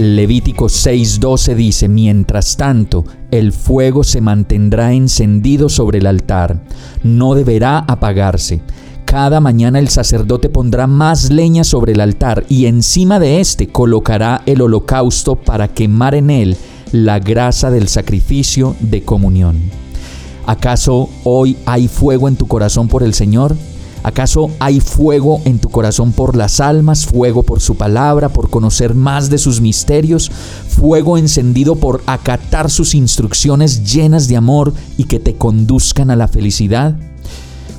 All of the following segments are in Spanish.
Levítico 6:12 dice, mientras tanto, el fuego se mantendrá encendido sobre el altar, no deberá apagarse. Cada mañana el sacerdote pondrá más leña sobre el altar y encima de éste colocará el holocausto para quemar en él la grasa del sacrificio de comunión. ¿Acaso hoy hay fuego en tu corazón por el Señor? ¿Acaso hay fuego en tu corazón por las almas, fuego por su palabra, por conocer más de sus misterios, fuego encendido por acatar sus instrucciones llenas de amor y que te conduzcan a la felicidad?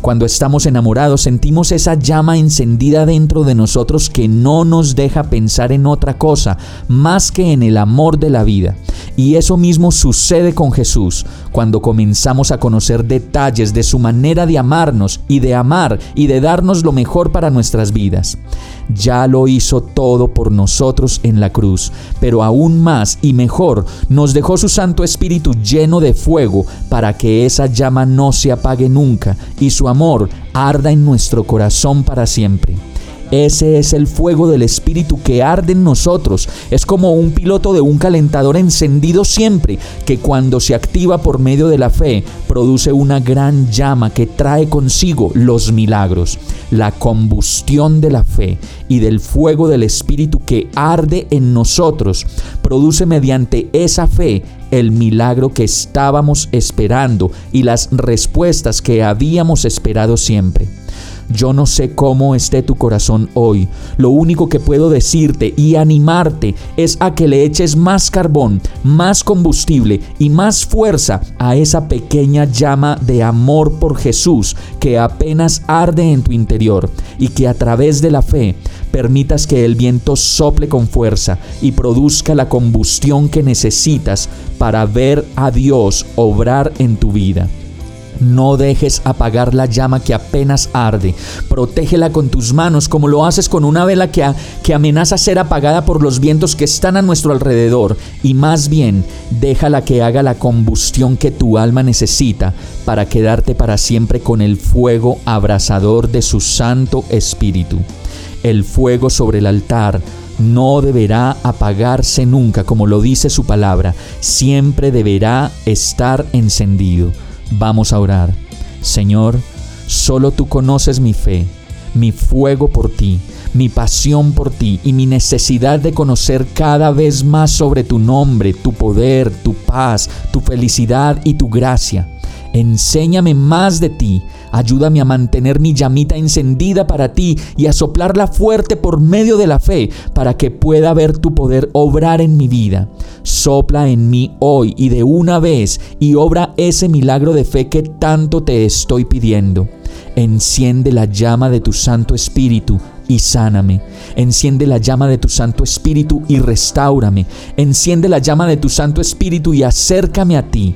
Cuando estamos enamorados sentimos esa llama encendida dentro de nosotros que no nos deja pensar en otra cosa más que en el amor de la vida. Y eso mismo sucede con Jesús cuando comenzamos a conocer detalles de su manera de amarnos y de amar y de darnos lo mejor para nuestras vidas. Ya lo hizo todo por nosotros en la cruz, pero aún más y mejor nos dejó su Santo Espíritu lleno de fuego para que esa llama no se apague nunca y su amor arda en nuestro corazón para siempre. Ese es el fuego del Espíritu que arde en nosotros. Es como un piloto de un calentador encendido siempre, que cuando se activa por medio de la fe, produce una gran llama que trae consigo los milagros. La combustión de la fe y del fuego del Espíritu que arde en nosotros, produce mediante esa fe el milagro que estábamos esperando y las respuestas que habíamos esperado siempre. Yo no sé cómo esté tu corazón hoy. Lo único que puedo decirte y animarte es a que le eches más carbón, más combustible y más fuerza a esa pequeña llama de amor por Jesús que apenas arde en tu interior y que a través de la fe permitas que el viento sople con fuerza y produzca la combustión que necesitas para ver a Dios obrar en tu vida. No dejes apagar la llama que apenas arde. Protégela con tus manos como lo haces con una vela que, que amenaza ser apagada por los vientos que están a nuestro alrededor. Y más bien, déjala que haga la combustión que tu alma necesita para quedarte para siempre con el fuego abrasador de su Santo Espíritu. El fuego sobre el altar no deberá apagarse nunca, como lo dice su palabra, siempre deberá estar encendido. Vamos a orar. Señor, solo tú conoces mi fe, mi fuego por ti, mi pasión por ti y mi necesidad de conocer cada vez más sobre tu nombre, tu poder, tu paz, tu felicidad y tu gracia. Enséñame más de ti. Ayúdame a mantener mi llamita encendida para ti y a soplarla fuerte por medio de la fe para que pueda ver tu poder obrar en mi vida. Sopla en mí hoy y de una vez y obra ese milagro de fe que tanto te estoy pidiendo. Enciende la llama de tu Santo Espíritu y sáname. Enciende la llama de tu Santo Espíritu y restaurame. Enciende la llama de tu Santo Espíritu y acércame a ti.